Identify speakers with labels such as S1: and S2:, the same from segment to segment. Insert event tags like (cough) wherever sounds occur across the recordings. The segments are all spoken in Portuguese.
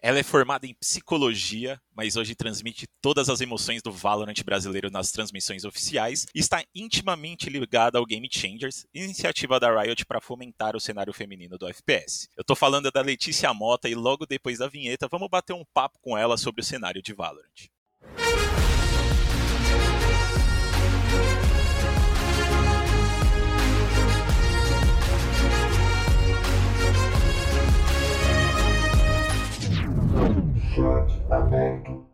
S1: Ela é formada em psicologia, mas hoje transmite todas as emoções do Valorant brasileiro nas transmissões oficiais e está intimamente ligada ao Game Changers, iniciativa da Riot para fomentar o cenário feminino do FPS. Eu tô falando da Letícia Mota e logo depois da vinheta vamos bater um papo com ela sobre o cenário de Valorant. Aberto.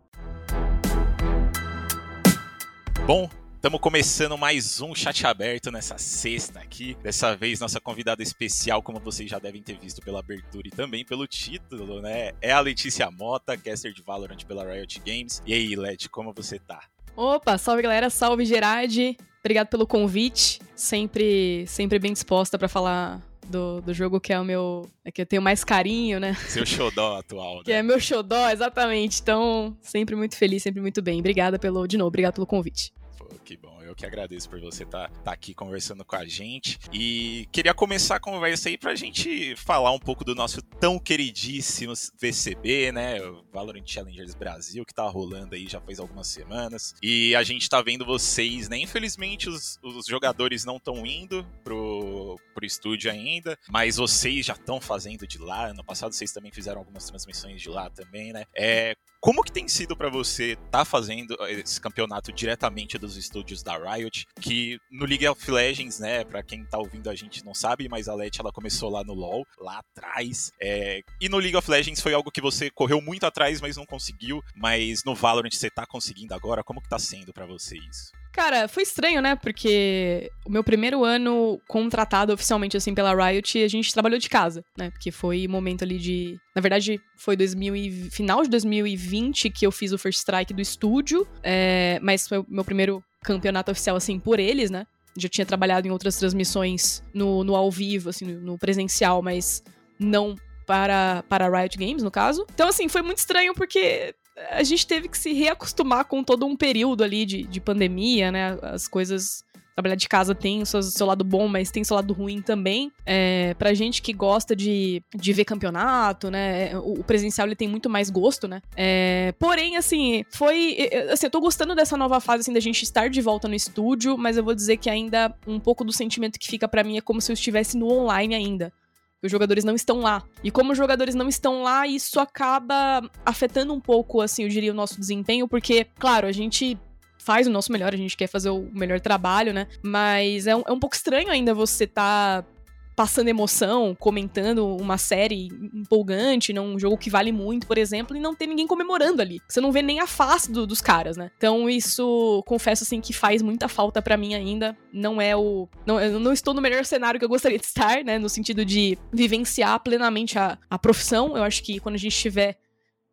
S1: Bom, Estamos começando mais um chat aberto nessa sexta aqui. Dessa vez, nossa convidada especial, como vocês já devem ter visto pela abertura e também pelo título, né? É a Letícia Mota, caster de Valorant pela Riot Games. E aí, Led, como você tá?
S2: Opa, salve galera, salve Gerard. Obrigado pelo convite. Sempre, sempre bem disposta para falar do, do jogo que é o meu. É que eu tenho mais carinho, né?
S1: Seu xodó atual, né?
S2: que é meu xodó, exatamente. Então, sempre muito feliz, sempre muito bem. Obrigada pelo. De novo, obrigado pelo convite.
S1: Pô, que bom. Eu que agradeço por você estar tá, tá aqui conversando com a gente. E queria começar a conversa aí pra gente falar um pouco do nosso tão queridíssimo VCB, né? O Valorant Challengers Brasil, que tá rolando aí já faz algumas semanas. E a gente tá vendo vocês, né? Infelizmente, os, os jogadores não estão indo pro, pro estúdio ainda, mas vocês já estão fazendo de lá. Ano passado vocês também fizeram algumas transmissões de lá também, né? É, como que tem sido para você estar tá fazendo esse campeonato diretamente dos estúdios da Riot? Que no League of Legends, né, para quem tá ouvindo a gente não sabe, mas a Let ela começou lá no LoL, lá atrás. É... E no League of Legends foi algo que você correu muito atrás, mas não conseguiu. Mas no Valorant você tá conseguindo agora. Como que tá sendo para você isso?
S2: Cara, foi estranho, né? Porque o meu primeiro ano contratado oficialmente, assim, pela Riot, a gente trabalhou de casa, né? Porque foi momento ali de. Na verdade, foi 2000 e... final de 2020 que eu fiz o First Strike do estúdio, é... mas foi o meu primeiro campeonato oficial, assim, por eles, né? Já tinha trabalhado em outras transmissões no, no ao vivo, assim, no presencial, mas não para, para Riot Games, no caso. Então, assim, foi muito estranho porque a gente teve que se reacostumar com todo um período ali de, de pandemia, né? As coisas. Trabalhar de casa tem o seu, seu lado bom, mas tem seu lado ruim também. É, pra gente que gosta de, de ver campeonato, né? O, o presencial ele tem muito mais gosto, né? É, porém, assim, foi. Assim, eu tô gostando dessa nova fase, assim, da gente estar de volta no estúdio, mas eu vou dizer que ainda um pouco do sentimento que fica para mim é como se eu estivesse no online ainda os jogadores não estão lá. E como os jogadores não estão lá, isso acaba afetando um pouco, assim, eu diria, o nosso desempenho, porque, claro, a gente faz o nosso melhor, a gente quer fazer o melhor trabalho, né? Mas é um, é um pouco estranho ainda você tá passando emoção, comentando uma série empolgante, num jogo que vale muito, por exemplo, e não ter ninguém comemorando ali. Você não vê nem a face do, dos caras, né? Então isso, confesso assim, que faz muita falta para mim ainda. Não é o. Não, eu não estou no melhor cenário que eu gostaria de estar, né? No sentido de vivenciar plenamente a, a profissão. Eu acho que quando a gente estiver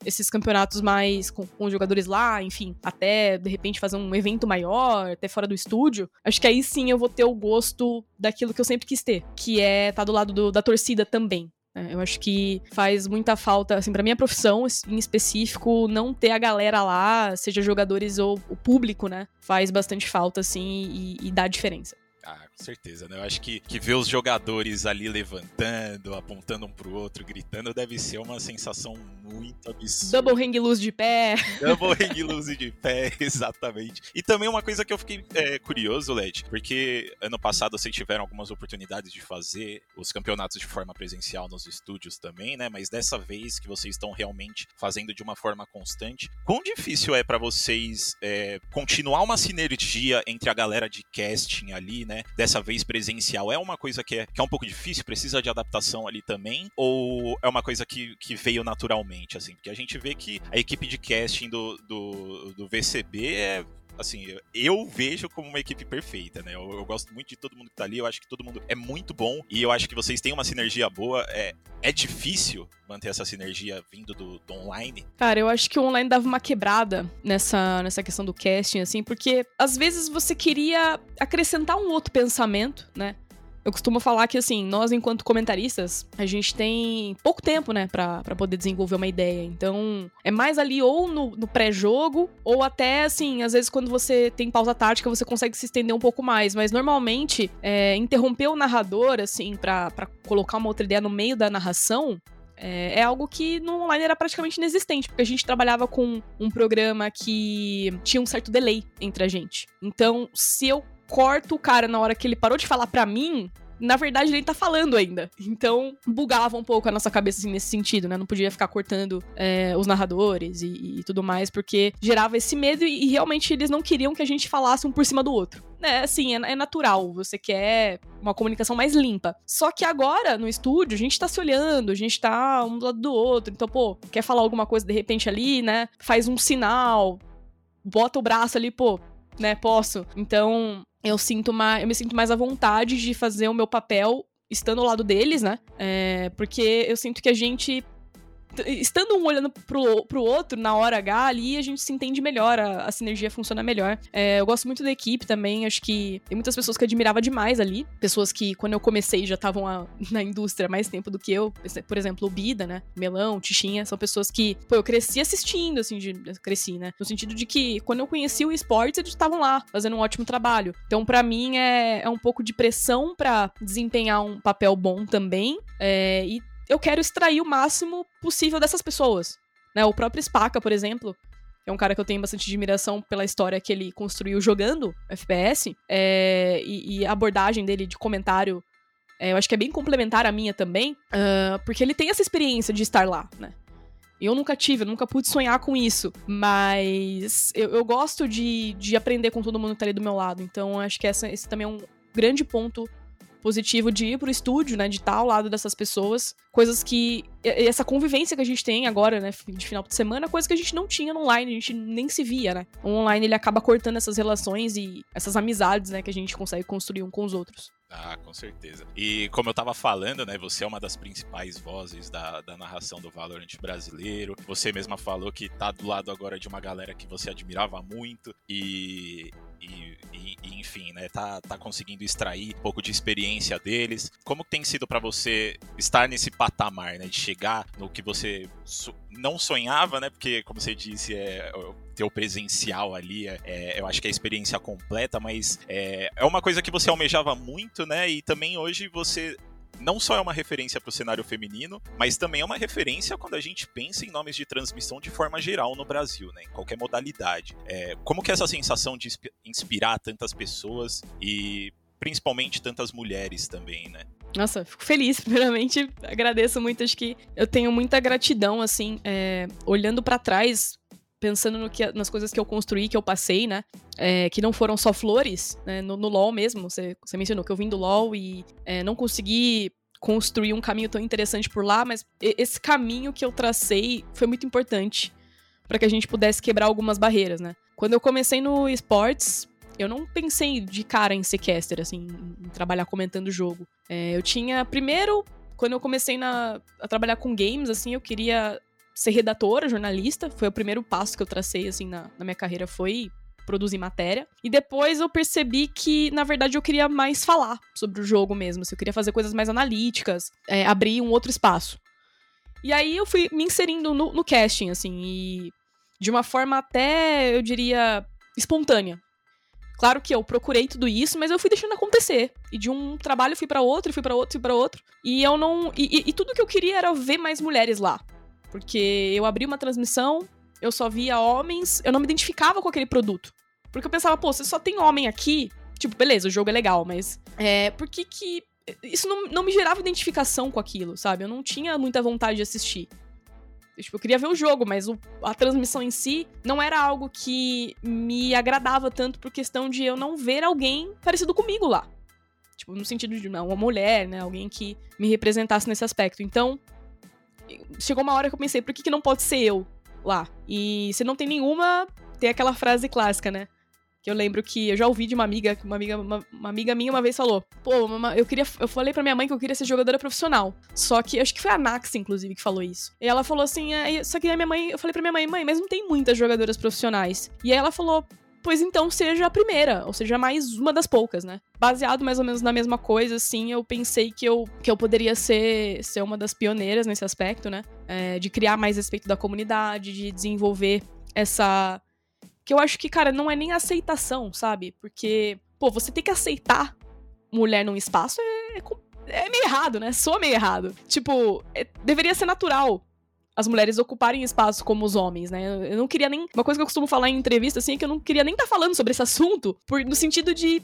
S2: esses campeonatos mais com, com jogadores lá, enfim, até de repente fazer um evento maior, até fora do estúdio, acho que aí sim eu vou ter o gosto daquilo que eu sempre quis ter, que é estar tá do lado do, da torcida também. É, eu acho que faz muita falta, assim, pra minha profissão em específico, não ter a galera lá, seja jogadores ou o público, né? Faz bastante falta, assim, e, e dá diferença.
S1: Ah, certeza, né? Eu acho que, que ver os jogadores ali levantando, apontando um pro outro, gritando, deve ser uma sensação muito absurda.
S2: Double hang loose de pé. (laughs)
S1: Double hang loose de pé, (laughs) exatamente. E também uma coisa que eu fiquei é, curioso, Led, porque ano passado vocês tiveram algumas oportunidades de fazer os campeonatos de forma presencial nos estúdios também, né? Mas dessa vez que vocês estão realmente fazendo de uma forma constante, quão difícil é para vocês é, continuar uma sinergia entre a galera de casting ali, né? Dessa vez presencial. É uma coisa que é, que é um pouco difícil, precisa de adaptação ali também? Ou é uma coisa que, que veio naturalmente, assim? Porque a gente vê que a equipe de casting do, do, do VCB é assim, eu vejo como uma equipe perfeita, né? Eu, eu, gosto muito de todo mundo que tá ali, eu acho que todo mundo é muito bom e eu acho que vocês têm uma sinergia boa. É, é difícil manter essa sinergia vindo do, do online?
S2: Cara, eu acho que o online dava uma quebrada nessa, nessa questão do casting, assim, porque às vezes você queria acrescentar um outro pensamento, né? Eu costumo falar que, assim, nós, enquanto comentaristas, a gente tem pouco tempo, né, pra, pra poder desenvolver uma ideia. Então, é mais ali ou no, no pré-jogo, ou até, assim, às vezes quando você tem pausa tática, você consegue se estender um pouco mais. Mas, normalmente, é, interromper o narrador, assim, pra, pra colocar uma outra ideia no meio da narração, É, é, algo que no online era praticamente inexistente, porque a gente trabalhava com um programa que tinha um certo delay entre a gente. Então, se eu corto o cara na hora que ele parou de falar para mim, na verdade ele tá falando ainda. Então, bugava um pouco a nossa cabeça assim, nesse sentido, né? Não podia ficar cortando é, os narradores e, e, tudo mais, porque gerava esse medo e, e, realmente eles não queriam que a gente falasse um por cima do outro. É, assim, é, é, natural, você quer uma comunicação mais limpa. Só que agora, no estúdio, a gente tá se olhando, a gente tá um do lado do outro. Então, pô, quer falar alguma coisa de repente ali, né? Faz um sinal, bota o braço ali, pô, né? Posso. Então, eu sinto mais, eu me sinto mais à vontade de fazer o meu papel estando ao lado deles, né? É, porque eu sinto que a gente estando um olhando pro, pro outro na hora H ali, a gente se entende melhor, a, a sinergia funciona melhor. É, eu gosto muito da equipe também, acho que tem muitas pessoas que eu admirava demais ali. Pessoas que, quando eu comecei, já estavam (laughs) na indústria mais tempo do que eu. Por exemplo, o Bida, né? Melão, Tichinha, são pessoas que, pô, eu cresci assistindo, assim, de, cresci, né? No sentido de que, quando eu conheci o esportes, eles estavam lá, fazendo um ótimo trabalho. Então, para mim, é, é um pouco de pressão para desempenhar um papel bom também. É, e eu quero extrair o máximo possível dessas pessoas. Né? O próprio Spaca, por exemplo, é um cara que eu tenho bastante admiração pela história que ele construiu jogando FPS, é, e, e, a abordagem dele de comentário, é, eu acho que é bem complementar à minha também, uh, porque ele tem essa experiência de estar lá, né? Eu nunca tive, eu nunca pude sonhar com isso. Mas eu, eu gosto de, de aprender com todo mundo que tá ali do meu lado. Então, acho que essa, esse também é um grande ponto positivo de ir pro estúdio, né? De estar ao lado dessas pessoas. Coisas que. Essa convivência que a gente tem agora, né? De final de semana, coisa que a gente não tinha no online, a gente nem se via, né? O online ele acaba cortando essas relações e essas amizades, né? Que a gente consegue construir um com os outros.
S1: Ah, com certeza. E como eu tava falando, né, você é uma das principais vozes da, da narração do Valorant brasileiro. Você mesma falou que tá do lado agora de uma galera que você admirava muito e, e, e, e enfim, né, tá, tá conseguindo extrair um pouco de experiência deles. Como tem sido para você estar nesse patamar, né, de chegar no que você so não sonhava, né, porque como você disse, é ter o presencial ali, é, é, eu acho que é a experiência completa, mas é, é uma coisa que você almejava muito, né? E também hoje você não só é uma referência para o cenário feminino, mas também é uma referência quando a gente pensa em nomes de transmissão de forma geral no Brasil, né? Em qualquer modalidade. É, como que é essa sensação de inspirar tantas pessoas e principalmente tantas mulheres também, né?
S2: Nossa, fico feliz. (laughs) Primeiramente, agradeço muito. Acho que eu tenho muita gratidão, assim, é, olhando para trás pensando no que, nas coisas que eu construí, que eu passei, né? É, que não foram só flores, né? No, no LoL mesmo, você, você, mencionou que eu vim do LoL e é, não consegui construir um caminho tão interessante por lá, mas esse caminho que eu tracei foi muito importante para que a gente pudesse quebrar algumas barreiras, né? Quando eu comecei no esportes, eu não pensei de cara em ser caster, assim, em trabalhar comentando o jogo. É, eu tinha, primeiro, quando eu comecei na, a trabalhar com games, assim, eu queria ser redatora, jornalista. Foi o primeiro passo que eu tracei, assim, na, na minha carreira, foi produzir matéria. E depois eu percebi que, na verdade, eu queria mais falar sobre o jogo mesmo. Assim, eu queria fazer coisas mais analíticas, é, abrir um outro espaço. E aí eu fui me inserindo no, no casting, assim, e de uma forma até, eu diria, espontânea. Claro que eu procurei tudo isso, mas eu fui deixando acontecer. E de um trabalho fui para outro, fui para outro, fui para outro. E eu não. E, e, e, tudo que eu queria era ver mais mulheres lá. Porque eu abri uma transmissão, eu só via homens, eu não me identificava com aquele produto. Porque eu pensava, pô, você só tem homem aqui. Tipo, beleza, o jogo é legal, mas. É, por que que. Isso não, não me gerava identificação com aquilo, sabe? Eu não tinha muita vontade de assistir. Tipo, eu queria ver o jogo, mas o, a transmissão em si não era algo que me agradava tanto por questão de eu não ver alguém parecido comigo lá. Tipo, no sentido de uma mulher, né? Alguém que me representasse nesse aspecto. Então, chegou uma hora que eu pensei, por que, que não pode ser eu lá? E se não tem nenhuma, tem aquela frase clássica, né? Que eu lembro que eu já ouvi de uma amiga, uma amiga, uma, uma amiga minha uma vez falou: Pô, eu queria. Eu falei pra minha mãe que eu queria ser jogadora profissional. Só que acho que foi a Nax, inclusive, que falou isso. E ela falou assim: é, só que a minha mãe, eu falei pra minha mãe, mãe, mas não tem muitas jogadoras profissionais. E aí ela falou: pois então seja a primeira, ou seja, mais uma das poucas, né? Baseado mais ou menos na mesma coisa, assim, eu pensei que eu, que eu poderia ser, ser uma das pioneiras nesse aspecto, né? É, de criar mais respeito da comunidade, de desenvolver essa. Que eu acho que, cara, não é nem aceitação, sabe? Porque, pô, você tem que aceitar mulher num espaço é, é é meio errado, né? Soa meio errado. Tipo, é, deveria ser natural as mulheres ocuparem espaço como os homens, né? Eu não queria nem. Uma coisa que eu costumo falar em entrevista, assim, é que eu não queria nem estar tá falando sobre esse assunto, por, no sentido de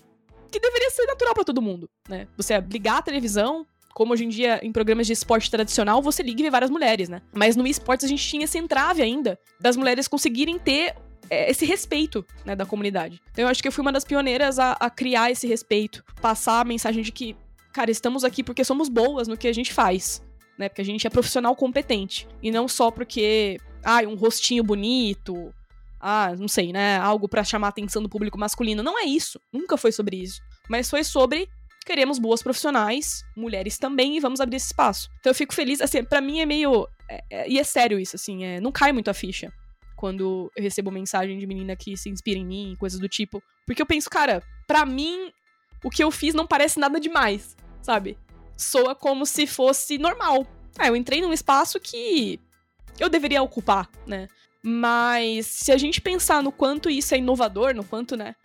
S2: que deveria ser natural para todo mundo, né? Você ligar a televisão, como hoje em dia em programas de esporte tradicional, você liga e vê várias mulheres, né? Mas no esportes a gente tinha esse entrave ainda das mulheres conseguirem ter é, esse respeito, né, da comunidade. Então eu acho que eu fui uma das pioneiras a, a criar esse respeito, passar a mensagem de que, cara, estamos aqui porque somos boas no que a gente faz, né? Porque a gente é profissional competente e não só porque, ah, um rostinho bonito, ah, não sei, né, algo para chamar a atenção do público masculino. Não é isso, nunca foi sobre isso, mas foi sobre queremos boas profissionais, mulheres também, e vamos abrir esse espaço. Então eu fico feliz, assim, para mim é meio. É, é, e é sério isso, assim, é, não cai muito a ficha quando eu recebo mensagem de menina que se inspira em mim, coisas do tipo. Porque eu penso, cara, para mim, o que eu fiz não parece nada demais, sabe? Soa como se fosse normal. Ah, eu entrei num espaço que eu deveria ocupar, né? Mas se a gente pensar no quanto isso é inovador, no quanto, né,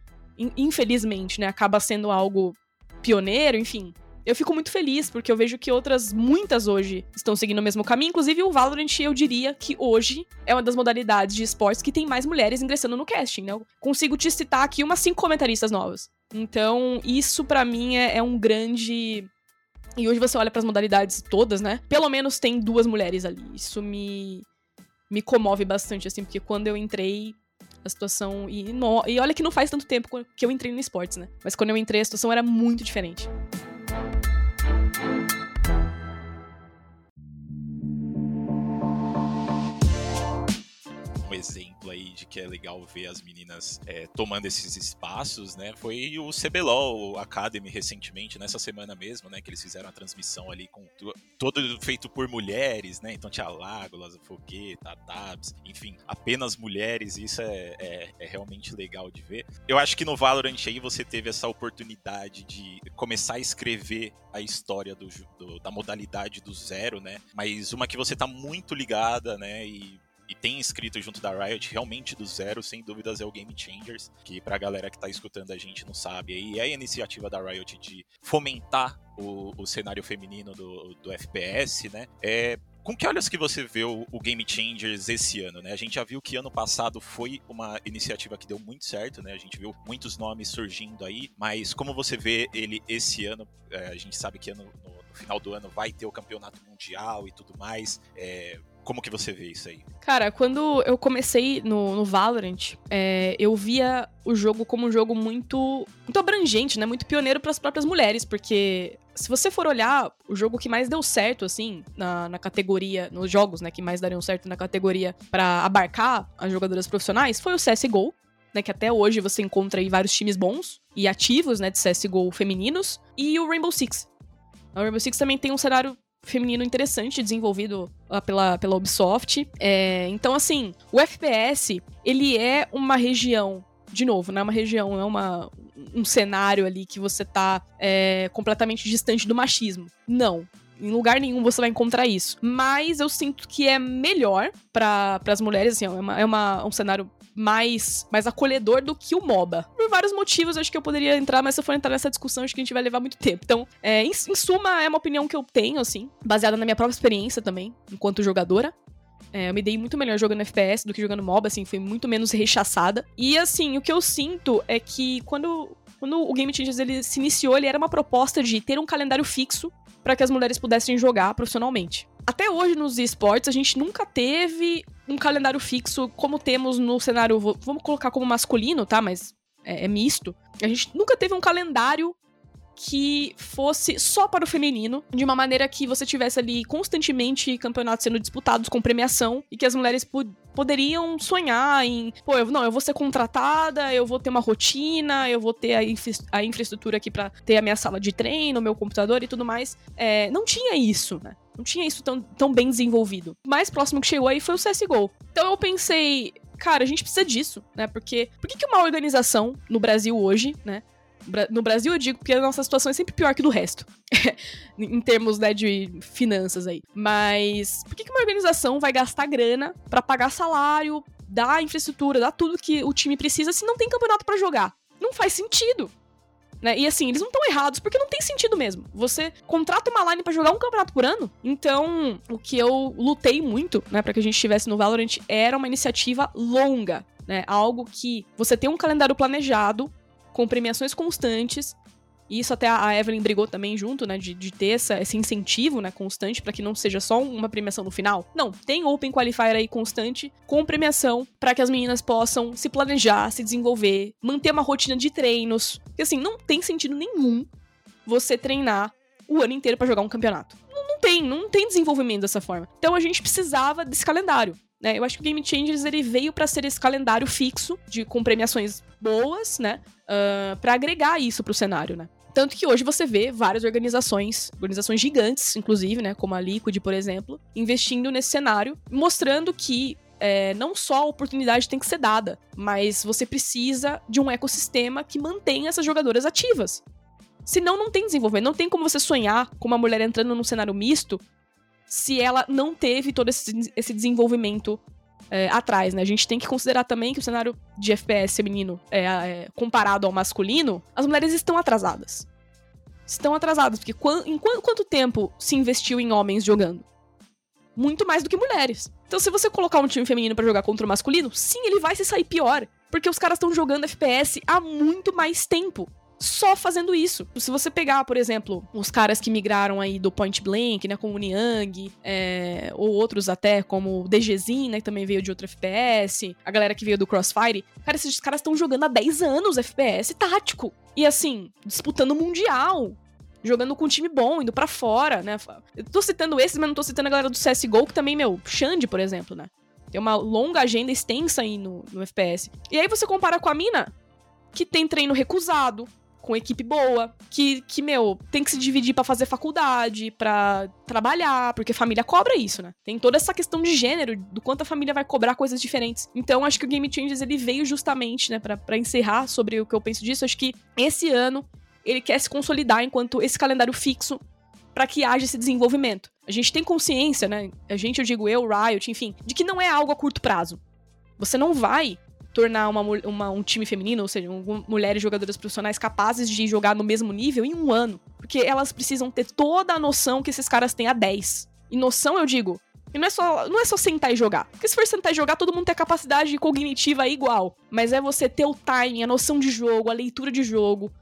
S2: infelizmente, né, acaba sendo algo pioneiro, enfim. Eu fico muito feliz, porque eu vejo que outras, muitas hoje, estão seguindo o mesmo caminho. Inclusive, o Valorant, eu diria que hoje é uma das modalidades de esportes que tem mais mulheres ingressando no casting, né? Eu consigo te citar aqui umas cinco comentaristas novas. Então, isso para mim é, é um grande e hoje você olha para as modalidades todas, né? Pelo menos tem duas mulheres ali. Isso me me comove bastante assim, porque quando eu entrei, a situação. E, no, e olha que não faz tanto tempo que eu entrei no esportes, né? Mas quando eu entrei, a situação era muito diferente.
S1: Um exemplo aí de que é legal ver as meninas é, tomando esses espaços, né? Foi o CBLOL Academy recentemente, nessa semana mesmo, né? Que eles fizeram a transmissão ali com todo feito por mulheres, né? Então tinha Lágolas, Fogueta, Tabs, enfim, apenas mulheres, isso é, é, é, realmente legal de ver. Eu acho que no Valorant aí você teve essa oportunidade de começar a escrever a história do, do, da modalidade do zero, né? Mas uma que você tá muito ligada, né? E e tem escrito junto da Riot, realmente do zero, sem dúvidas, é o Game Changers, que pra galera que tá escutando a gente não sabe, aí é a iniciativa da Riot de fomentar o, o cenário feminino do, do FPS, né? É, com que olhos que você vê o, Game Changers esse ano, né? A gente já viu que ano passado foi uma iniciativa que deu muito certo, né? A gente viu muitos nomes surgindo aí, mas como você vê ele esse ano? É, a gente sabe que ano, no, no, final do ano vai ter o campeonato mundial e tudo mais. É, como que você vê isso aí?
S2: Cara, quando eu comecei no, no Valorant, é, eu via o jogo como um jogo muito, muito abrangente, né? Muito pioneiro para as próprias mulheres, porque se você for olhar o jogo que mais deu certo, assim, na, na categoria, nos jogos, né, que mais dariam certo na categoria para abarcar as jogadoras profissionais, foi o CSGO, né, que até hoje você encontra aí vários times bons e ativos, né, de CSGO femininos, e o Rainbow Six. O Rainbow Six também tem um cenário feminino interessante desenvolvido pela, pela Ubisoft. É, então, assim, o FPS, ele é uma região, de novo, não é uma região, é uma, um cenário ali que você tá é, completamente distante do machismo. Não. Em lugar nenhum você vai encontrar isso. Mas eu sinto que é melhor para as mulheres, assim, é, uma, é uma, um cenário mais, mais acolhedor do que o MOBA. Por vários motivos, acho que eu poderia entrar, mas se eu for entrar nessa discussão, acho que a gente vai levar muito tempo. Então, é, em, em suma, é uma opinião que eu tenho, assim, baseada na minha própria experiência também, enquanto jogadora. É, eu me dei muito melhor jogando FPS do que jogando MOBA, assim, fui muito menos rechaçada. E, assim, o que eu sinto é que quando, quando o Game Changers ele se iniciou, ele era uma proposta de ter um calendário fixo para que as mulheres pudessem jogar profissionalmente. Até hoje nos esportes a gente nunca teve um calendário fixo como temos no cenário, vamos colocar como masculino, tá? Mas é, é misto. A gente nunca teve um calendário que fosse só para o feminino, de uma maneira que você tivesse ali constantemente campeonatos sendo disputados com premiação e que as mulheres poderiam sonhar em, pô, eu, não, eu vou ser contratada, eu vou ter uma rotina, eu vou ter a, infra a infraestrutura aqui para ter a minha sala de treino, meu computador e tudo mais. É, não tinha isso, né? Não tinha isso tão, tão bem desenvolvido. O mais próximo que chegou aí foi o CSGO. Então eu pensei, cara, a gente precisa disso, né? Porque por que, que uma organização no Brasil hoje, né? No Brasil eu digo porque a nossa situação é sempre pior que do resto. (laughs) em termos, né, de finanças aí. Mas por que, que uma organização vai gastar grana para pagar salário, dar infraestrutura, dar tudo que o time precisa se não tem campeonato para jogar? Não faz sentido. Né? E assim, eles não estão errados, porque não tem sentido mesmo. Você contrata uma line para jogar um campeonato por ano. Então, o que eu lutei muito, né, para que a gente estivesse no Valorant era uma iniciativa longa, né? Algo que você tem um calendário planejado, com premiações constantes, e isso até a Evelyn brigou também junto, né? De, de ter essa, esse incentivo, né? Constante, para que não seja só uma premiação no final. Não, tem Open Qualifier aí constante, com premiação, para que as meninas possam se planejar, se desenvolver, manter uma rotina de treinos. Porque assim, não tem sentido nenhum você treinar o ano inteiro para jogar um campeonato. Não, não tem, não tem desenvolvimento dessa forma. Então a gente precisava desse calendário. Né? Eu acho que o Game Changers ele veio para ser esse calendário fixo de com premiações boas, né? Uh, ah, para agregar isso pro cenário, né? Tanto que hoje você vê várias organizações, organizações gigantes, inclusive, né, como a Liquid, por exemplo, investindo nesse cenário, mostrando que é, não só a oportunidade tem que ser dada, mas você precisa de um ecossistema que mantenha essas jogadoras ativas. Senão não tem desenvolvimento, não tem como você sonhar com uma mulher entrando num cenário misto se ela não teve todo esse, esse desenvolvimento é, atrás, né? A gente tem que considerar também que o cenário de FPS feminino, é, é, comparado ao masculino, as mulheres estão atrasadas. Estão atrasadas, porque em quanto tempo se investiu em homens jogando? Muito mais do que mulheres. Então, se você colocar um time feminino para jogar contra o masculino, sim, ele vai se sair pior. Porque os caras estão jogando FPS há muito mais tempo só fazendo isso. Se você pegar, por exemplo, os caras que migraram aí do Point Blank, né, como o Niang, é, ou outros até, como o DGZin, né, que também veio de outro FPS, a galera que veio do Crossfire, cara, esses caras estão jogando há 10 anos FPS tático. E assim, disputando Mundial, jogando com um time bom, indo para fora, né? Eu tô citando esses, mas não tô citando a galera do CSGO, que também, meu, Xande, por exemplo, né? Tem uma longa agenda extensa aí no, no FPS. E aí você compara com a mina, que tem treino recusado, com equipe boa, que, que meu, tem que se dividir para fazer faculdade, para trabalhar, porque família cobra isso, né? Tem toda essa questão de gênero, do quanto a família vai cobrar coisas diferentes. Então, acho que o Game Changers ele veio justamente, né, para encerrar sobre o que eu penso disso, acho que esse ano ele quer se consolidar enquanto esse calendário fixo para que haja esse desenvolvimento. A gente tem consciência, né? A gente, eu digo eu, Riot, enfim, de que não é algo a curto prazo. Você não vai tornar uma, uma, um time feminino, ou seja, um, mulheres jogadoras profissionais capazes de jogar no mesmo nível em um ano. Porque elas precisam ter toda a noção que esses caras têm a 10. E noção, eu digo, e não é, só, não é só sentar e jogar. Porque se for sentar e jogar, todo mundo tem a capacidade cognitiva igual. Mas é você ter o timing, a noção de jogo, a leitura de jogo.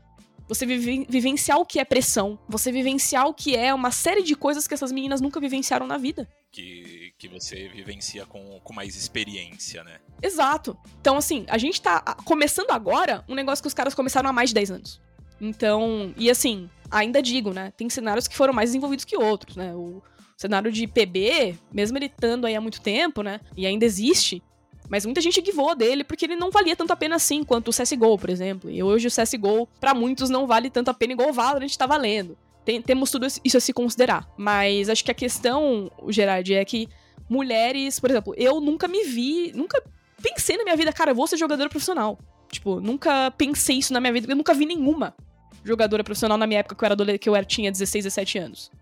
S2: Você vive, vivenciar o que é pressão. Você vivenciar o que é uma série de coisas que essas meninas nunca vivenciaram na vida.
S1: Que, que você vivencia com, com mais experiência, né?
S2: Exato. Então, assim, a gente tá começando agora um negócio que os caras começaram há mais de 10 anos. Então, e assim, ainda digo, né? Tem cenários que foram mais desenvolvidos que outros, né? O cenário de PB, mesmo ele estando aí há muito tempo, né? E ainda existe. Mas muita gente guivou dele porque ele não valia tanto a pena assim quanto o CSGO, por exemplo. E hoje o CSGO, para muitos, não vale tanto a pena igual o Valorant tá valendo. Tem, temos tudo isso a se considerar. Mas acho que a questão, Gerard, é que mulheres, por exemplo, eu nunca me vi, nunca pensei na minha vida, cara, eu vou ser jogadora profissional. Tipo, nunca pensei isso na minha vida, eu nunca vi nenhuma jogadora profissional na minha época que eu era que eu era, tinha 16, 17 anos.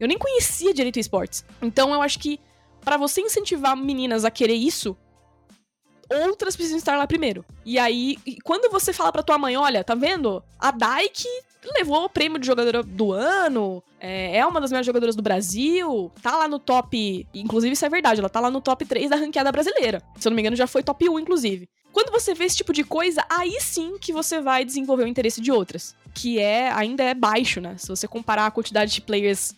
S2: Eu nem conhecia direito esportes. Então eu acho que para você incentivar meninas a querer isso, outras precisam estar lá primeiro. E aí, quando você fala pra tua mãe, olha, tá vendo? A Daik levou o prêmio de jogadora do ano, é, é, uma das melhores jogadoras do Brasil, tá lá no top. Inclusive, isso é verdade, ela tá lá no top 3 da ranqueada brasileira. Se eu não me engano, já foi top 1, inclusive. Quando você vê esse tipo de coisa, aí sim que você vai desenvolver o interesse de outras. Que é ainda é baixo, né? Se você comparar a quantidade de players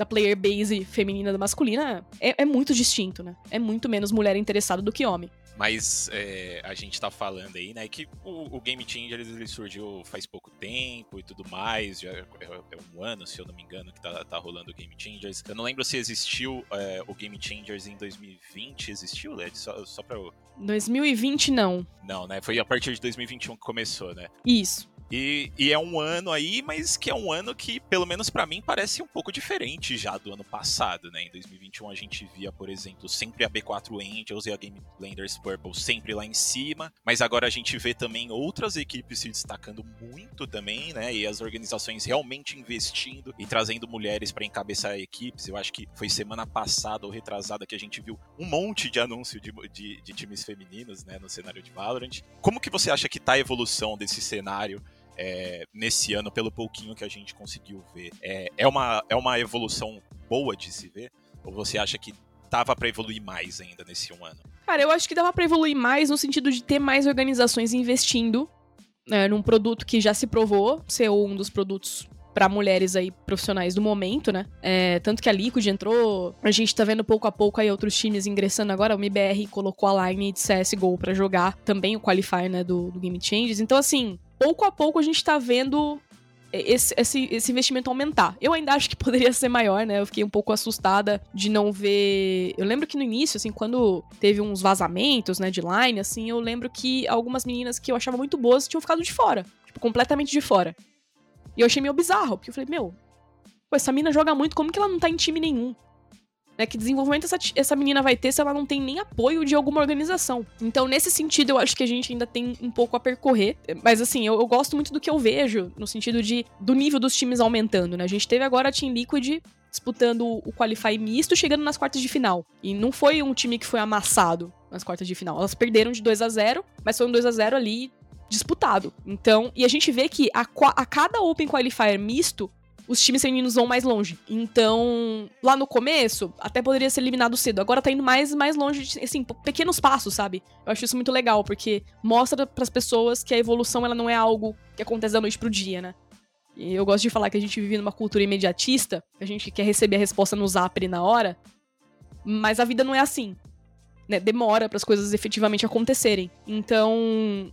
S2: da player base feminina da masculina, é, é muito distinto, né? É muito menos mulher interessada do que homem.
S1: Mas é, a gente tá falando aí, né, que o, o Game Changers ele surgiu faz pouco tempo e tudo mais, já é, é, um ano, se eu não me engano, que tá, tá rolando o Game Changers. Eu não lembro se existiu é, o Game Changers em 2020, existiu, Led? Só, só pra eu...
S2: 2020 não.
S1: Não, né, foi a partir de 2021 que começou, né?
S2: Isso.
S1: E, e, é um ano aí, mas que é um ano que, pelo menos para mim, parece um pouco diferente já do ano passado, né? Em 2021 a gente via, por exemplo, sempre a B4 Angels e a Game Blenders Purple sempre lá em cima, mas agora a gente vê também outras equipes se destacando muito também, né? E as organizações realmente investindo e trazendo mulheres para encabeçar equipes. Eu acho que foi semana passada ou retrasada que a gente viu um monte de anúncio de, de, de times femininos, né, no cenário de Valorant. Como que você acha que tá a evolução desse cenário? É, nesse ano, pelo pouquinho que a gente conseguiu ver, é, é, uma, é uma evolução boa de se ver? Ou você acha que dava para evoluir mais ainda nesse um ano?
S2: Cara, eu acho que dava para evoluir mais no sentido de ter mais organizações investindo né, num produto que já se provou ser um dos produtos para mulheres aí profissionais do momento, né? É, tanto que a Liquid entrou, a gente tá vendo pouco a pouco aí outros times ingressando agora. O MBR colocou a line de CSGO para jogar também o Qualifier, né, do, do Game Changes. Então, assim, pouco a pouco a gente tá vendo esse, esse, esse, investimento aumentar. Eu ainda acho que (laughs) poderia ser maior, né? Eu fiquei um pouco assustada de não ver. Eu lembro que no início, assim, quando teve uns vazamentos, né, de line, assim, eu lembro que algumas meninas que eu achava muito boas tinham ficado de fora. Tipo, completamente de fora. E eu achei meio bizarro, porque eu falei, meu, essa mina joga muito, como que ela não tá em time nenhum? Né, que desenvolvimento essa, essa menina vai ter se ela não tem nem apoio de alguma organização? Então, nesse sentido, eu acho que a gente ainda tem um pouco a percorrer. Mas, assim, eu, eu gosto muito do que eu vejo, no sentido de do nível dos times aumentando, né? A gente teve agora a Team Liquid disputando o Qualify misto, chegando nas quartas de final. E não foi um time que foi amassado nas quartas de final. Elas perderam de 2 a 0 mas foi um 2 a 0 ali disputado. Então, e a gente vê que a, a cada Open Qualifier misto, os times femininos vão mais longe. Então, lá no começo, até poderia ser eliminado cedo. Agora tá indo mais mais longe, assim, pequenos passos, sabe? Eu acho isso muito legal, porque mostra para as pessoas que a evolução ela não é algo que acontece da noite pro dia, né? E eu gosto de falar que a gente vive numa cultura imediatista, a gente quer receber a resposta no zap na hora, mas a vida não é assim. Né? Demora para as coisas efetivamente acontecerem. Então,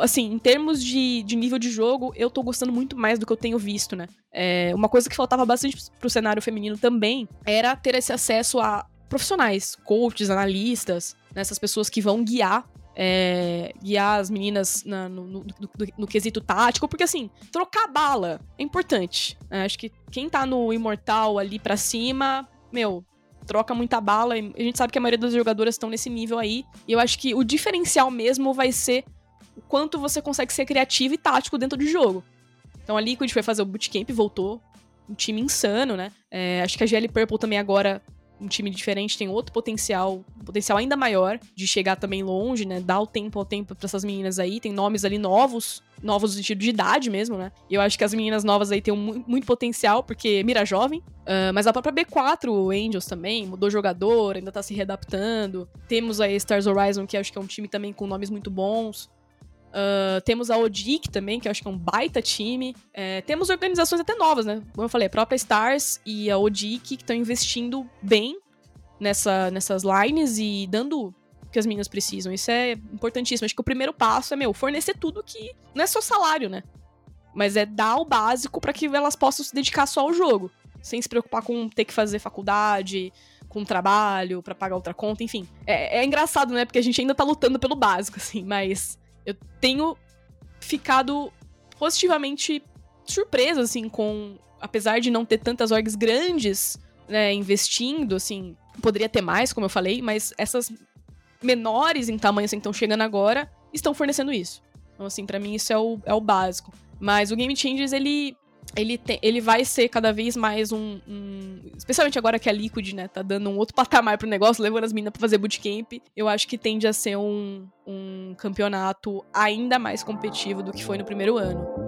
S2: assim, em termos de, de nível de jogo, eu tô gostando muito mais do que eu tenho visto, né? É, uma coisa que faltava bastante pro cenário feminino também era ter esse acesso a profissionais, coaches, analistas, né, essas pessoas que vão guiar é, guiar as meninas na, no, no, no, no, quesito tático, porque assim, trocar bala é importante. Né? Acho que quem tá no imortal ali pra cima, meu, troca muita bala. E a gente sabe que a maioria das jogadoras estão nesse nível aí. E eu acho que o diferencial mesmo vai ser o quanto você consegue ser criativo e tático dentro do jogo. Então a Liquid foi fazer o bootcamp, voltou. Um time insano, né? É, acho que a GL Purple também agora, um time diferente, tem outro potencial, um potencial ainda maior de chegar também longe, né? Dar o tempo ao tempo para essas meninas aí. Tem nomes ali novos, novos no sentido de idade mesmo, né? E eu acho que as meninas novas aí têm um, muito potencial, porque mira jovem. Uh, mas a própria B4, o Angels também, mudou jogador, ainda tá se readaptando. Temos aí Stars Horizon, que acho que é um time também com nomes muito bons. Uh, temos a Odic também, que eu acho que é um baita time. É, temos organizações até novas, né? Como eu falei, a própria Stars e a Odic que estão investindo bem nessa, nessas lines e dando o que as meninas precisam. Isso é importantíssimo. Acho que o primeiro passo é, meu, fornecer tudo que. Não é só salário, né? Mas é dar o básico para que elas possam se dedicar só ao jogo. Sem se preocupar com ter que fazer faculdade, com trabalho, para pagar outra conta, enfim. É, é engraçado, né? Porque a gente ainda tá lutando pelo básico, assim, mas eu tenho ficado positivamente surpresa, assim, com. Apesar de não ter tantas orgs grandes, né, investindo, assim, poderia ter mais, como eu falei, mas essas menores em tamanho, assim, que estão chegando agora, estão fornecendo isso. Então, assim, para mim isso é o, é o básico. Mas o Game Changers, ele ele, tem, ele vai ser cada vez mais um, um, Especialmente agora que a Liquid, né, tá dando um outro (laughs) patamar pro negócio, levando as meninas pra fazer bootcamp. Eu acho que tende a ser um, um campeonato ainda mais competitivo do que foi no primeiro ano.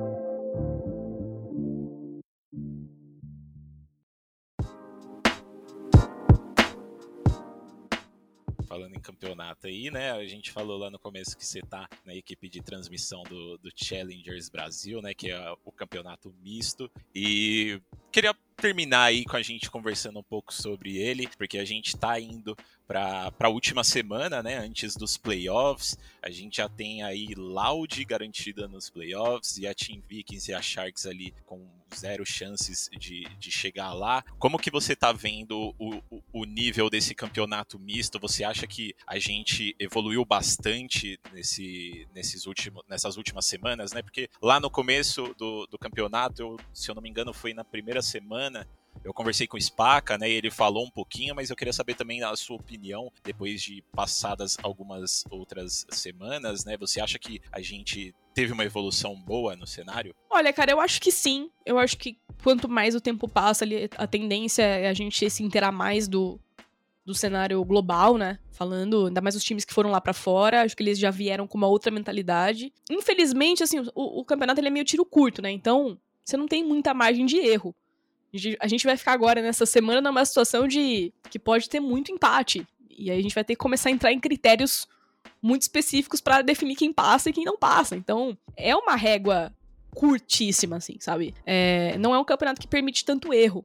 S1: falando em campeonato aí, né? A gente falou lá no começo que você tá na equipe de transmissão do, do Challengers Brasil, né? Que é o campeonato misto. E queria terminar aí com a gente conversando um pouco sobre ele, porque a gente tá indo para a última semana, né, antes dos playoffs. A gente já tem aí Loud garantida nos playoffs e a Team Vikings e a Sharks ali com zero chances de, de chegar lá. Como que você tá vendo o, o, o nível desse campeonato misto? Você acha que a gente evoluiu bastante nesse, nesses últimos, nessas últimas semanas, né? Porque lá no começo do, do campeonato, eu, se eu não me engano, foi na primeira semana, eu conversei com o Spaca, né? E ele falou um pouquinho, mas eu queria saber também a sua opinião depois de passadas algumas outras semanas, né? Você acha que a gente teve uma evolução boa no cenário?
S2: Olha, cara, eu acho que sim. Eu acho que quanto mais o tempo passa, a tendência é a gente se inteirar mais do, do cenário global, né? Falando, ainda mais os times que foram lá para fora, acho que eles já vieram com uma outra mentalidade. Infelizmente, assim, o, o campeonato ele é meio tiro curto, né? Então, você não tem muita margem de erro. A gente vai ficar agora nessa semana numa situação de que pode ter muito empate. E aí a gente vai ter que começar a entrar em critérios muito específicos para definir quem passa e quem não passa. Então, é uma régua curtíssima, assim, sabe? É, não é um campeonato que permite tanto erro.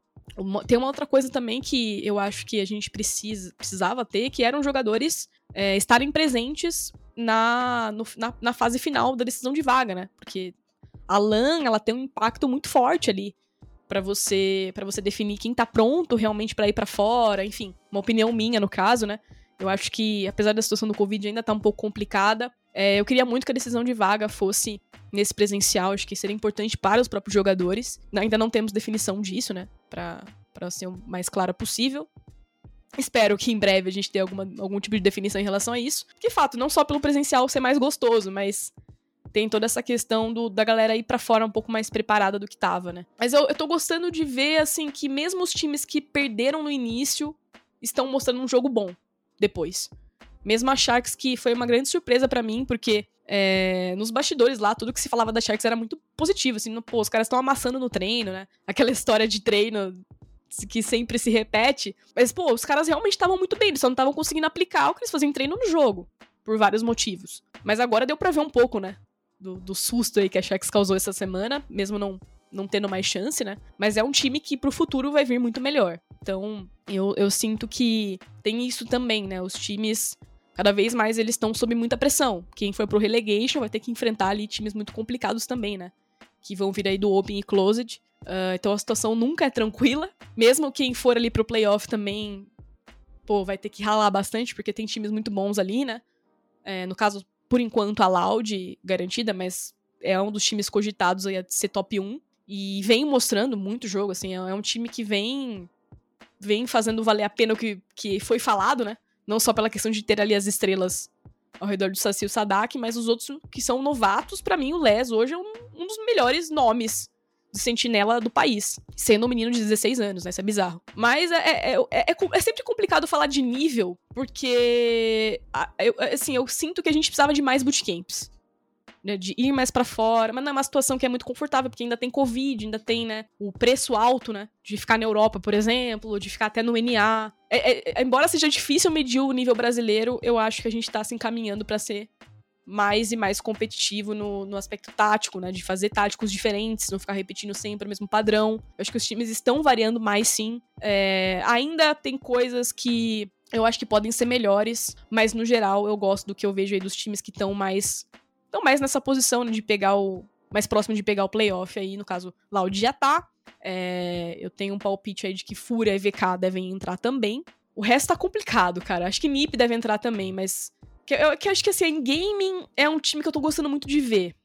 S2: Tem uma outra coisa também que eu acho que a gente precisa, precisava ter, que eram jogadores é, estarem presentes na, no, na, na, fase final da decisão de vaga, né? Porque a LAN, ela tem um impacto muito forte ali para você para você definir quem tá pronto realmente para ir para fora, enfim, uma opinião minha no caso, né? Eu acho que, apesar da situação do Covid ainda tá um pouco complicada, é, eu queria muito que a decisão de vaga fosse nesse presencial. Acho que seria importante para os próprios jogadores. Ainda não temos definição disso, né? Pra ser o mais clara possível. Espero que em breve a gente tenha alguma, algum tipo de definição em relação a isso. De fato, não só pelo presencial ser mais gostoso, mas tem toda essa questão do, da galera ir para fora um pouco mais preparada do que tava, né? Mas eu, eu tô gostando de ver, assim, que mesmo os times que perderam no início estão mostrando um jogo bom depois. Mesmo a Sharks, que foi uma grande surpresa para mim, porque é, nos bastidores lá, tudo que se falava da Sharks era muito positivo, assim, no, pô, os caras estão amassando no treino, né? Aquela (laughs) história de treino que sempre se repete. Mas, pô, os caras realmente estavam muito bem, eles só não estavam conseguindo aplicar o que eles faziam em treino no jogo, por vários motivos. Mas agora deu pra ver um pouco, né? Do, do susto aí que a Sharks causou essa semana, mesmo não, não tendo mais chance, né? Mas é um time que pro futuro vai vir muito melhor. Então, eu, eu sinto que tem isso também, né? Os times cada vez mais eles estão sob muita pressão. Quem for pro relegation vai ter que enfrentar ali times muito complicados também, né? Que vão vir aí do Open e Closed. Uh, então a situação nunca é tranquila. Mesmo quem for ali pro playoff também, pô, vai ter que ralar bastante, porque tem times muito bons ali, né? É, no caso, por enquanto, a Loud garantida, mas é um dos times cogitados aí a ser top 1. E vem mostrando muito jogo, assim. É, é um time que vem vem fazendo valer a pena o que, que foi falado, né? Não só pela questão de ter ali as estrelas ao redor do Saci e o Sadak, mas os outros que são novatos, para mim o Les hoje é um, um, dos melhores nomes de sentinela do país, sendo um menino de 16 anos, né? Isso é bizarro. Mas é, é, é, é sempre complicado falar de nível, porque, assim, eu sinto que a gente precisava de mais bootcamps né, de ir mais para fora, mas não é uma situação que é muito confortável, porque ainda tem Covid, ainda tem, né, o preço alto, né, de ficar na Europa, por exemplo, de ficar até no NA. É, é, é, embora seja difícil medir o nível brasileiro, eu acho que a gente tá se encaminhando para ser mais e mais competitivo no, no aspecto tático, né, de fazer táticos diferentes, não ficar repetindo sempre o mesmo padrão. Eu acho que os times estão variando mais, sim. É, ainda tem coisas que eu acho que podem ser melhores, mas no geral eu gosto do que eu vejo aí dos times que estão mais estão mais nessa posição de pegar o. Mais próximo de pegar o playoff aí, no caso, Loud já tá. É, eu tenho um palpite aí de que Fúria e VK devem entrar também. O resto tá complicado, cara. Acho que NiP deve entrar também, mas. Que, eu, que acho que assim, em gaming é um time que eu tô gostando muito de ver.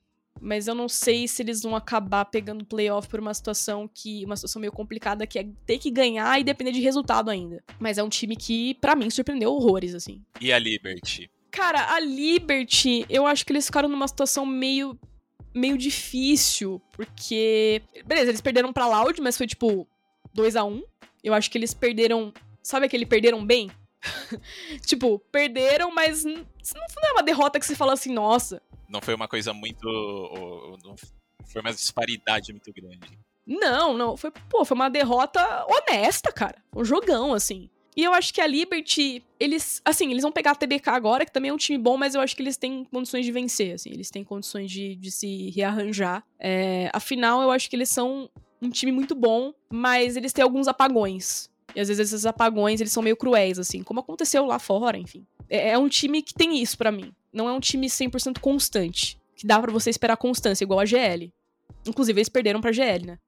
S2: Mas eu não sei se eles vão acabar pegando playoff por uma situação que. Uma situação meio complicada, que é ter que ganhar e depender de resultado ainda. Mas é um time que, para mim, surpreendeu horrores, assim.
S1: E a Liberty?
S2: Cara, a Liberty, eu acho que eles ficaram numa situação meio meio difícil, porque beleza, eles perderam para Loud, mas foi tipo 2 a 1. Eu acho que eles perderam, sabe aquele perderam bem? (laughs) tipo, perderam, mas não é uma derrota que você fala assim, nossa.
S1: Não foi uma coisa muito. Não foi uma disparidade muito grande.
S2: Não, não. Foi, pô, foi uma derrota honesta, cara. Um jogão, assim. E eu acho que a Liberty, eles, assim, eles vão pegar a TBK agora, que também é um time bom, mas eu acho que eles têm condições de vencer, assim, eles têm condições de, de se rearranjar. É, afinal, eu acho que eles são um time muito bom, mas eles têm alguns apagões. E às vezes esses apagões, eles são meio cruéis, assim, como aconteceu lá fora, enfim. É, é um time que tem isso para mim. Não é um time 100% constante, que dá para você esperar constância, igual a GL. Inclusive, eles perderam pra GL, né?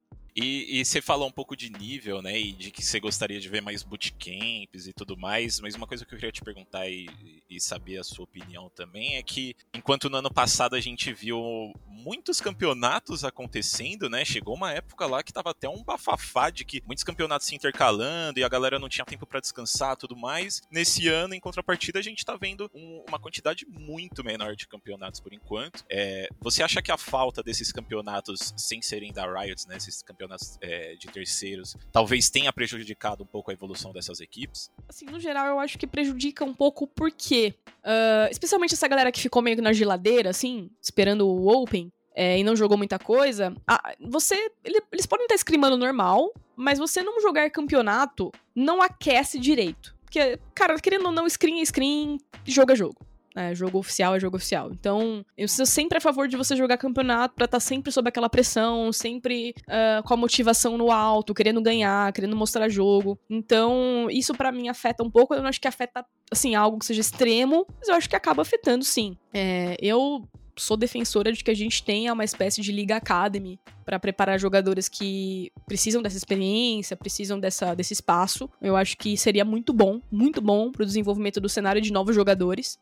S1: E, e, você falou um pouco de nível, né? E de que você gostaria de ver mais bootcamps e tudo mais. Mas uma coisa que eu queria te perguntar e, e saber a sua opinião também é que, enquanto no ano passado a gente viu muitos campeonatos acontecendo, né? Chegou uma época lá que tava até um bafafá de que muitos campeonatos se intercalando e a galera não tinha tempo para descansar tudo mais. Nesse ano, em contrapartida, a gente tá vendo um, uma quantidade muito menor de campeonatos por enquanto. É, você acha que a falta desses campeonatos, sem serem da Riot, né? Esses campeonatos é, de terceiros talvez tenha prejudicado um pouco a evolução dessas equipes?
S2: Assim, no geral, eu acho que prejudica um pouco porque, uh, especialmente essa galera que ficou meio na geladeira, assim, esperando o Open, é, e não jogou muita coisa, ah, você. Ele, eles podem estar escrimando normal, mas você não jogar campeonato não aquece direito. Porque, cara, querendo ou não, screen é screen, jogo é jogo. É, jogo oficial é jogo oficial. Então, eu sou sempre a favor de você jogar campeonato pra estar tá sempre sob aquela pressão, sempre uh, com a motivação no alto, querendo ganhar, querendo mostrar jogo. Então, isso para mim afeta um pouco. Eu não acho que afeta, assim, algo que seja extremo, mas eu acho que acaba afetando sim. É, eu sou defensora de que a gente tenha uma espécie de Liga Academy para preparar jogadores que precisam dessa experiência, precisam dessa, desse espaço. Eu acho que seria muito bom, muito bom para o desenvolvimento do cenário de novos jogadores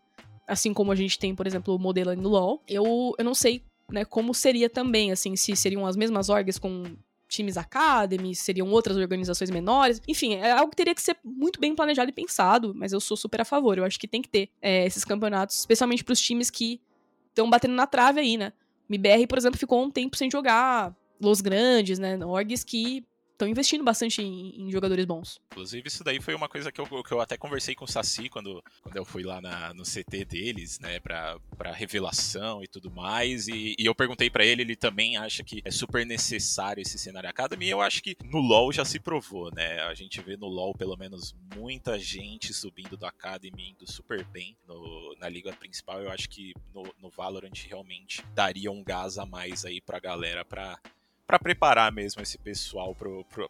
S2: assim como a gente tem, por exemplo, o modelo no LoL, eu, eu não sei, né, como seria também, assim, se seriam as mesmas orgs com times academy, seriam outras organizações menores. Enfim, é algo que teria que ser muito bem planejado e pensado, mas eu sou super a favor. Eu acho que tem que ter é, esses campeonatos, especialmente para os times que estão batendo na trave aí, né? MBR, por exemplo, ficou um tempo sem jogar Los Grandes, né? Orgs que estão investindo bastante em, em, jogadores bons.
S1: Inclusive, isso daí foi uma coisa que eu, que eu até conversei com o Saci quando, quando eu fui lá na, no CT deles, né, pra, pra revelação e tudo mais. E, e eu perguntei para ele, ele também acha que é super necessário esse cenário Academy. E eu acho que no LoL já se provou, né? A gente vê no LoL, pelo menos, muita gente subindo do Academy, indo super bem no, na liga principal. Eu acho que no, no Valorant realmente daria um gás a mais aí pra galera pra para preparar mesmo esse pessoal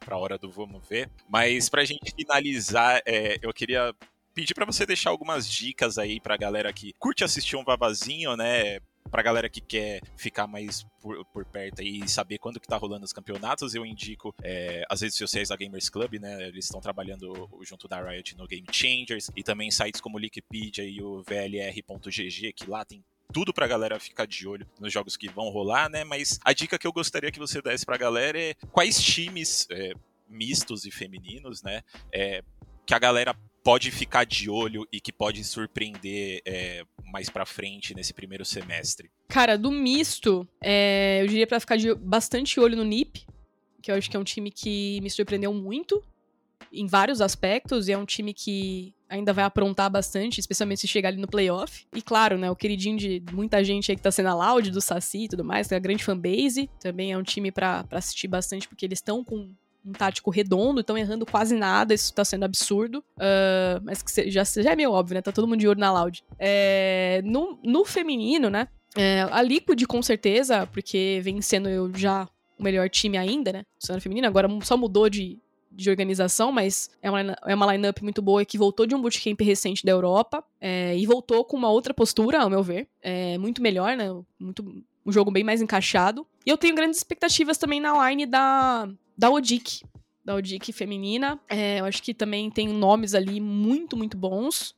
S1: para a hora do vamos ver. Mas para a gente finalizar, é, eu queria pedir para você deixar algumas dicas aí para a galera que curte assistir um babazinho, né? Pra galera que quer ficar mais por, por perto e saber quando que tá rolando os campeonatos, eu indico é, as redes sociais da Gamers Club, né? Eles estão trabalhando junto da Riot no Game Changers e também sites como o Wikipedia e o VLR.gg, que lá tem tudo pra galera ficar de olho nos jogos que vão rolar, né? Mas a dica que eu gostaria que você desse pra galera é quais times é, mistos e femininos, né? É, que a galera pode ficar de olho e que pode surpreender é, mais pra frente nesse primeiro semestre?
S2: Cara, do misto, é, eu diria para ficar de bastante olho no NIP, que eu acho que é um time que me surpreendeu muito em vários aspectos e é um time que ainda vai aprontar bastante, especialmente se chegar ali no playoff. E claro, né, o queridinho de muita gente aí que tá sendo a Loud, do Saci e tudo mais, tem a grande fanbase. Também é um time para assistir bastante, porque eles estão com um tático redondo, estão errando quase nada, isso tá sendo absurdo. Uh, mas que já, já é meio óbvio, né? Tá todo mundo de olho na Loud. É, no, no feminino, né? É, a Liquid, com certeza, porque vem sendo eu já o melhor time ainda, né? Sendo feminino, agora só mudou de, de organização, mas é uma, é uma lineup muito boa que voltou de um bootcamp recente da Europa é, e voltou com uma outra postura, ao meu ver. É muito melhor, né? Muito, um jogo bem mais encaixado. E eu tenho grandes expectativas também na line da, da Odic. Da Odic feminina. É, eu acho que também tem nomes ali muito, muito bons.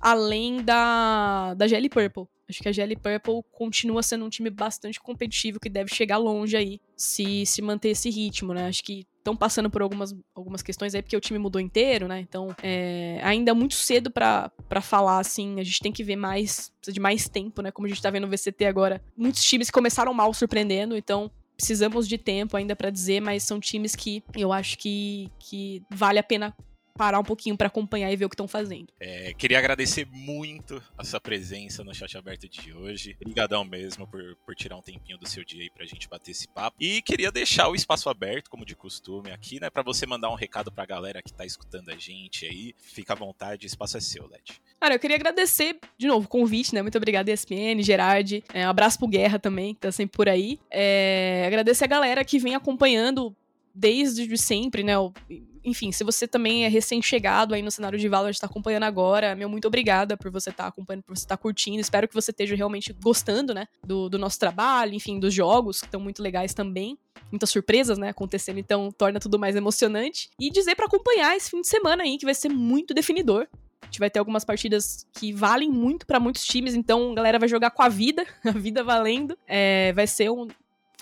S2: Além da, da Jelly Purple. Acho que a Jelly Purple continua sendo um time bastante competitivo que deve chegar longe aí, se se manter esse ritmo, né? Acho que estão passando por algumas, algumas questões aí, porque o time mudou inteiro, né? Então, é, ainda é muito cedo para falar, assim, a gente tem que ver mais, precisa de mais tempo, né? Como a gente tá vendo no VCT agora. Muitos times começaram mal surpreendendo, então precisamos de tempo ainda para dizer, mas são times que eu acho que, que vale a pena parar um pouquinho para acompanhar e ver o que estão fazendo.
S1: É, queria agradecer muito a sua presença no chat aberto de hoje. Obrigadão mesmo por, por tirar um tempinho do seu dia aí pra gente bater esse papo. E queria deixar o espaço aberto, como de costume, aqui, né, para você mandar um recado pra galera que tá escutando a gente aí. Fica à vontade, o espaço é seu, Led.
S2: Cara, eu queria agradecer de novo o convite, né? Muito obrigada, ESPN, Gerard. É, um abraço pro Guerra também, que tá sempre por aí. É, agradecer a galera que vem acompanhando desde sempre, né? Enfim, se você também é recém-chegado aí no cenário de Valorant, está acompanhando agora, meu muito obrigada por você estar tá acompanhando, por você estar tá curtindo. Espero que você esteja realmente gostando, né? Do, do nosso trabalho, enfim, dos jogos, que estão muito legais também. Muitas surpresas, né, acontecendo, então torna tudo mais emocionante. E dizer para acompanhar esse fim de semana aí, que vai ser muito definidor. A gente vai ter algumas partidas que valem muito para muitos times, então a galera vai jogar com a vida, (laughs) a vida valendo. É, vai ser um,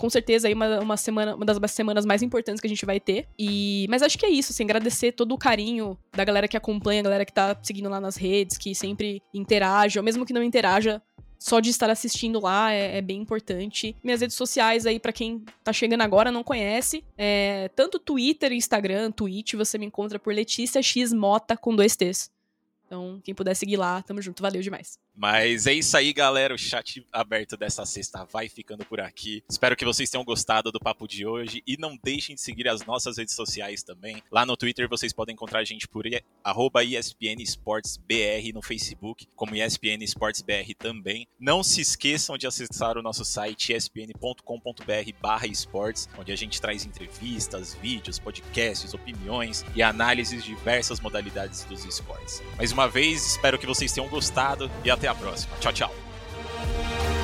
S2: com certeza aí uma, uma semana, uma das semanas mais importantes que a gente vai ter. E mas acho que é isso, assim, agradecer todo o carinho da galera que acompanha, a galera que tá seguindo lá nas redes, que sempre interage, ou mesmo que não interaja, só de estar assistindo lá é, é bem importante. Minhas redes sociais aí, para quem tá chegando agora não conhece, é tanto Twitter, Instagram, Twitch, você me encontra por Letícia X Mota com dois T's. Então, quem puder seguir lá, tamo junto. Valeu demais.
S1: Mas é isso aí, galera. O chat aberto dessa sexta vai ficando por aqui. Espero que vocês tenham gostado do papo de hoje e não deixem de seguir as nossas redes sociais também. Lá no Twitter vocês podem encontrar a gente por ESPN Esportes BR no Facebook, como ESPN Esportes BR também. Não se esqueçam de acessar o nosso site espn.com.br/esportes, onde a gente traz entrevistas, vídeos, podcasts, opiniões e análises de diversas modalidades dos esportes. Mais uma vez, espero que vocês tenham gostado e até a próxima. Tchau, tchau.